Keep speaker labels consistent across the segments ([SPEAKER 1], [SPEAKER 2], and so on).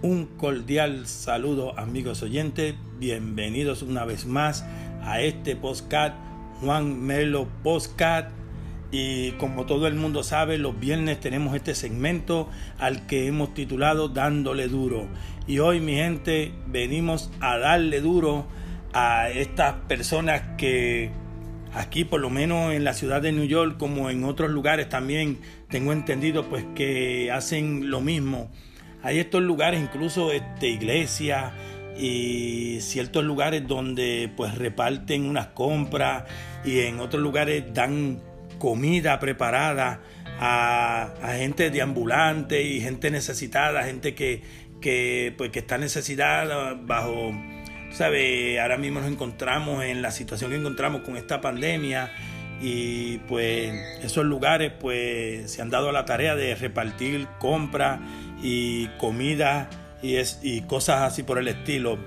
[SPEAKER 1] Un cordial saludo amigos oyentes, bienvenidos una vez más a este podcast Juan Melo Podcast. Y como todo el mundo sabe los viernes tenemos este segmento al que hemos titulado Dándole duro. Y hoy mi gente venimos a darle duro a estas personas que aquí por lo menos en la ciudad de New York como en otros lugares también tengo entendido pues que hacen lo mismo hay estos lugares incluso este iglesias y ciertos lugares donde pues reparten unas compras y en otros lugares dan comida preparada a, gente de ambulante y gente necesitada, gente que, que, pues, que está necesitada bajo ¿sabe? Ahora mismo nos encontramos en la situación que encontramos con esta pandemia y pues esos lugares pues se han dado a la tarea de repartir compras y comida y, es, y cosas así por el estilo.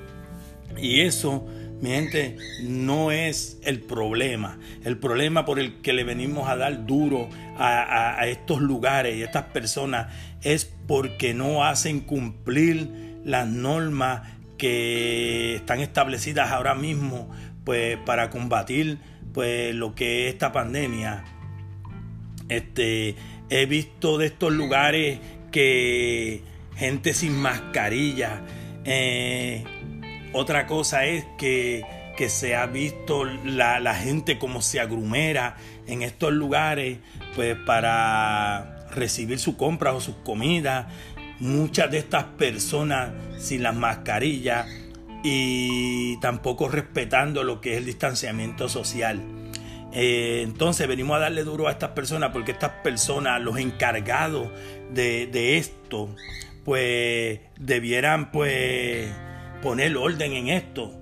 [SPEAKER 1] Y eso, mi gente, no es el problema. El problema por el que le venimos a dar duro a, a estos lugares y a estas personas es porque no hacen cumplir las normas que están establecidas ahora mismo pues para combatir pues lo que es esta pandemia este he visto de estos lugares que gente sin mascarilla eh, otra cosa es que, que se ha visto la, la, gente como se agrumera en estos lugares pues para recibir su compra o sus comidas muchas de estas personas sin las mascarillas y tampoco respetando lo que es el distanciamiento social. Eh, entonces venimos a darle duro a estas personas porque estas personas, los encargados de, de esto, pues debieran pues poner orden en esto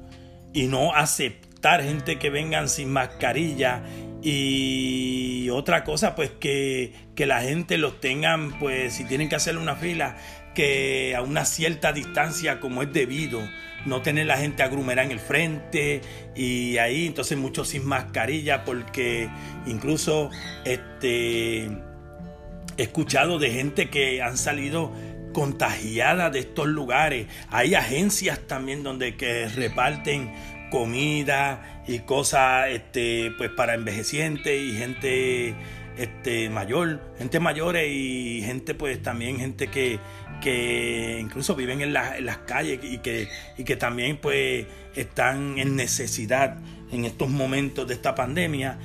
[SPEAKER 1] y no aceptar gente que vengan sin mascarilla y otra cosa, pues que, que la gente los tengan, pues si tienen que hacer una fila, que a una cierta distancia como es debido, no tener la gente agrumerada en el frente y ahí entonces muchos sin mascarilla porque incluso este he escuchado de gente que han salido contagiada de estos lugares. Hay agencias también donde que reparten comida y cosas este, pues para envejecientes y gente este, mayor, gente mayores y gente pues también gente que, que incluso viven en, en, las calles y que, y que también pues están en necesidad en estos momentos de esta pandemia.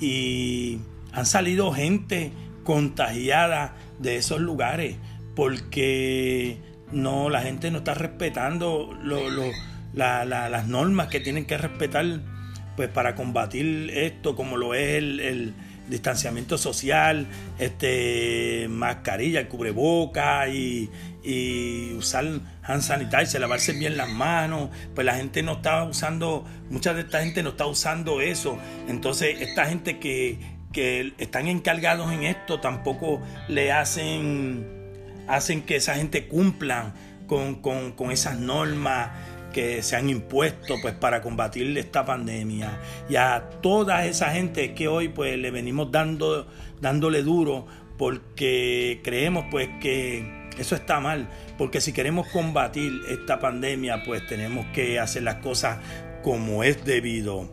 [SPEAKER 1] Y han salido gente contagiada de esos lugares porque no la gente no está respetando lo las normas que tienen que respetar pues para combatir esto como lo es el, distanciamiento social, este mascarilla, cubreboca y, y usar hand sanitizer, lavarse bien las manos, pues la gente no está usando, mucha de esta gente no está usando eso. Entonces, esta gente que, que están encargados en esto tampoco le hacen, hacen que esa gente cumplan con, con, con esas normas que se han impuesto pues para combatir esta pandemia. Y a toda esa gente que hoy pues le venimos dando dándole duro porque creemos pues que eso está mal. Porque si queremos combatir esta pandemia pues tenemos que hacer las cosas como es debido.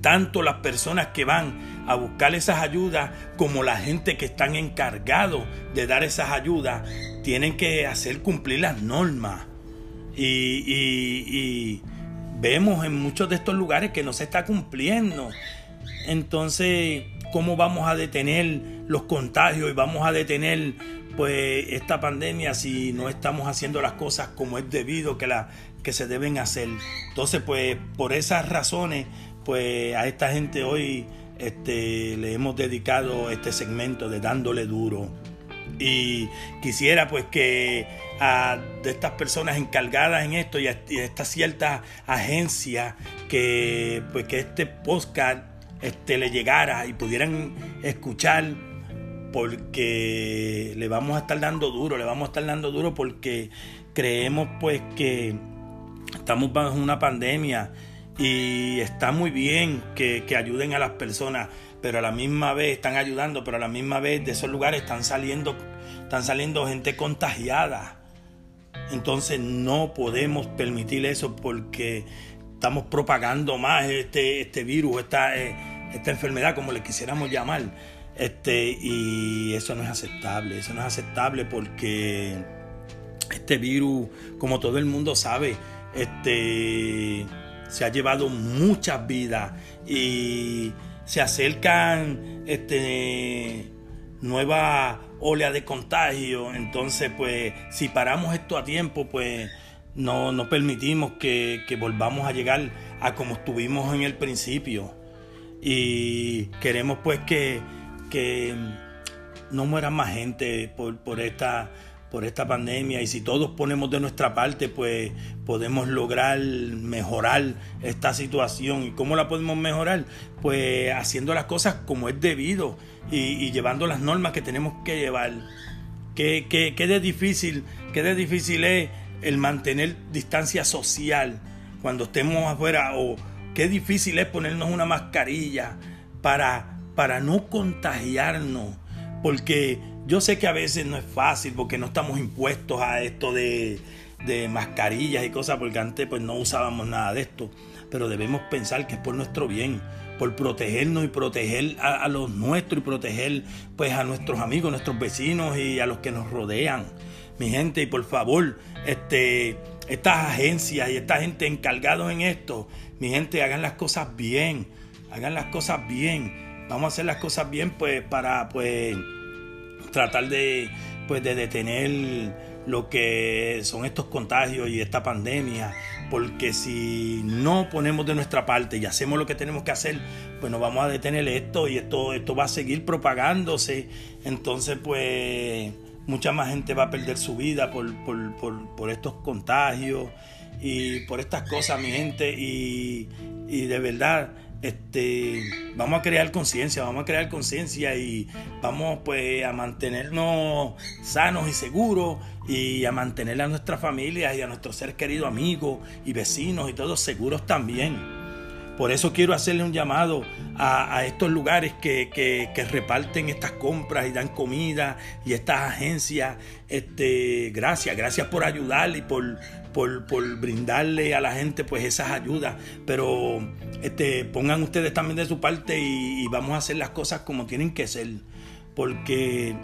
[SPEAKER 1] Tanto las personas que van a buscar esas ayudas como la gente que están encargados de dar esas ayudas tienen que hacer cumplir las normas y, vemos en muchos de estos lugares que no se está cumpliendo. Entonces, ¿cómo vamos a detener los contagios y vamos a detener pues esta pandemia si no estamos haciendo las cosas como es debido que, la, que se deben hacer? Entonces, pues por esas razones, pues a esta gente hoy este, le hemos dedicado este segmento de dándole duro. Y quisiera pues que a de estas personas encargadas en esto y a, esta cierta agencia que pues que este podcast este, le llegara y pudieran escuchar porque le vamos a estar dando duro, le vamos a estar dando duro porque creemos pues que estamos bajo una pandemia y está muy bien que, que ayuden a las personas, pero a la misma vez están ayudando, pero a la misma vez de esos lugares están saliendo, están saliendo gente contagiada Entonces no podemos permitir eso porque estamos propagando más este, este virus, esta, eh, esta enfermedad, como le quisiéramos llamar. Este, y eso no es aceptable, eso no es aceptable porque este virus, como todo el mundo sabe, este, se ha llevado muchas vidas y se acercan este, nuevas oleas de contagio. Entonces, pues, si paramos esto a tiempo, pues no, no permitimos que, que volvamos a llegar a como estuvimos en el principio. Y queremos pues que que no muera más gente por, por, esta, por esta pandemia y si todos ponemos de nuestra parte, pues podemos lograr mejorar esta situación. ¿Y cómo la podemos mejorar? Pues haciendo las cosas como es debido y, llevando las normas que tenemos que llevar. ¿Qué, qué, qué de difícil, qué de difícil es el mantener distancia social cuando estemos afuera o qué difícil es ponernos una mascarilla para para no contagiarnos, porque yo sé que a veces no es fácil porque no estamos impuestos a esto de, mascarillas y cosas, porque antes pues no usábamos nada de esto, pero debemos pensar que es por nuestro bien, por protegernos y proteger a, los nuestros y proteger pues a nuestros amigos, nuestros vecinos y a los que nos rodean. Mi gente, y por favor, este, estas agencias y esta gente encargados en esto, mi gente, hagan las cosas bien, hagan las cosas bien vamos a hacer las cosas bien pues para pues tratar de pues de detener lo que son estos contagios y esta pandemia porque si no ponemos de nuestra parte y hacemos lo que tenemos que hacer pues nos vamos a detener esto y esto esto va a seguir propagándose. Entonces pues mucha más gente va a perder su vida por, por, por, por estos contagios y por estas cosas mi gente. Y, y de verdad este, vamos a crear conciencia, vamos a crear conciencia y vamos pues a mantenernos sanos y seguros y a mantener a nuestras familias y a nuestros seres queridos amigos y vecinos y todos seguros también. Por eso quiero hacerle un llamado a, estos lugares que, reparten estas compras y dan comida y estas agencias. Este, gracias, gracias por ayudar y por, por, brindarle a la gente pues esas ayudas. Pero este, pongan ustedes también de su parte y, vamos a hacer las cosas como tienen que ser. Porque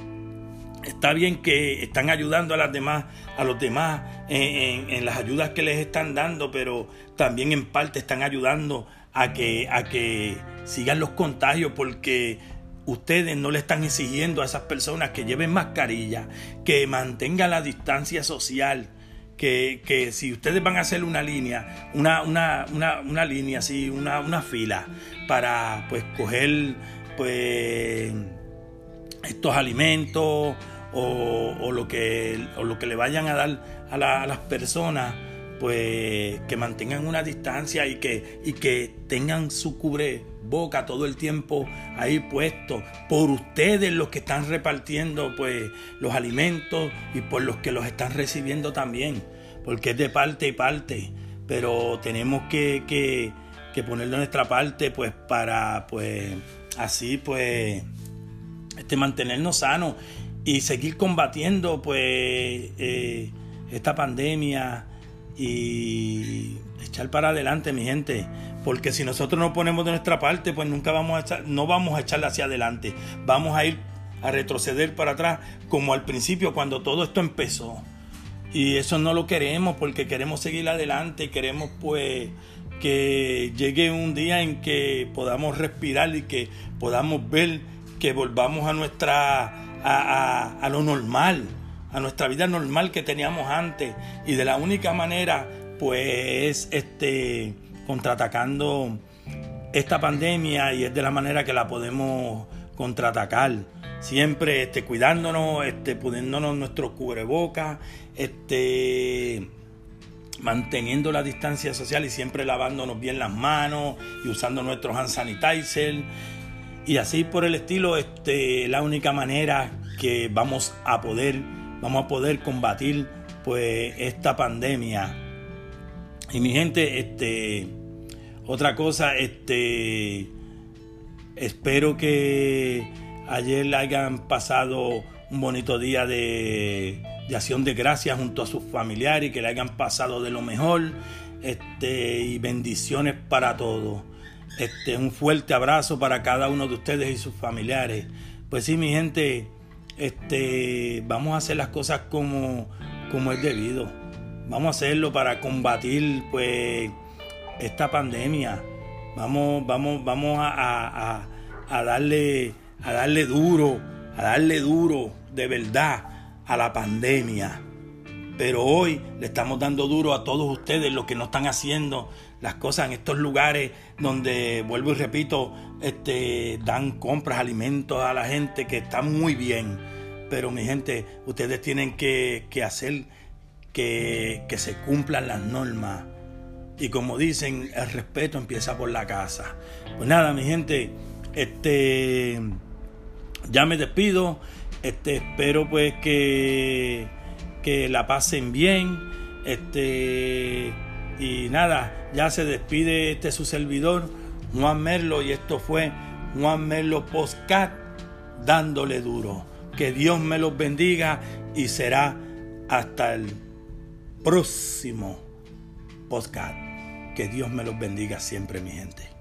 [SPEAKER 1] está bien que están ayudando a las demás, a los demás en, las ayudas que les están dando, pero también en parte están ayudando a que, a que sigan los contagios porque ustedes no le están exigiendo a esas personas que lleven mascarilla, que mantengan la distancia social, que, que si ustedes van a hacer una línea, una, una, una, una línea así, una fila para pues coger pues estos alimentos o, lo que, o lo que le vayan a dar a, las personas, pues que mantengan una distancia y que, y que tengan su cubreboca todo el tiempo ahí puesto por ustedes los que están repartiendo pues los alimentos y por los que los están recibiendo también, porque es de parte y parte, pero tenemos que, que, que ponerlo en nuestra parte pues para pues así pues este, mantenernos sanos y seguir combatiendo pues eh, esta pandemia y echar para adelante, mi gente. Porque si nosotros no ponemos de nuestra parte, pues nunca vamos a echar, no vamos a echarla hacia adelante. Vamos a ir a retroceder para atrás, como al principio, cuando todo esto empezó. Y eso no lo queremos porque queremos seguir adelante queremos pues que llegue un día en que podamos respirar y que podamos ver que volvamos a nuestra a, a lo normal a nuestra vida normal que teníamos antes. Y de la única manera pues este contraatacando esta pandemia y es de la manera que la podemos contraatacar. Siempre este cuidándonos este poniéndonos nuestro cubrebocas este manteniendo la distancia social y siempre lavándonos bien las manos y usando nuestros hand sanitizer y así por el estilo este la única manera que vamos a poder vamos a poder combatir pues esta pandemia. Y mi gente, este otra cosa, este espero que ayer hayan pasado un bonito día de, acción de gracias junto a sus familiares y que le hayan pasado de lo mejor. Este, y bendiciones para todos. Este, un fuerte abrazo para cada uno de ustedes y sus familiares. Pues sí, mi gente, este, vamos a hacer las cosas como, como es debido. Vamos a hacerlo para combatir pues esta pandemia. Vamos, vamos, vamos a, a, darle, a darle duro, a darle duro de verdad a la pandemia. Pero hoy le estamos dando duro a todos ustedes los que no están haciendo las cosas en estos lugares donde, vuelvo y repito, este, dan compras, alimentos a la gente que está muy bien. Pero mi gente, ustedes tienen que, hacer que, que se cumplan las normas. Y como dicen, el respeto empieza por la casa. Pues nada, mi gente, este ya me despido. Este, espero pues que, que la pasen bien. Este, y nada, ya se despide este su servidor, Juan Merlo, y esto fue Juan Merlo Postcat dándole duro. Que Dios me los bendiga y será hasta el próximo podcast. Que Dios me los bendiga siempre, mi gente.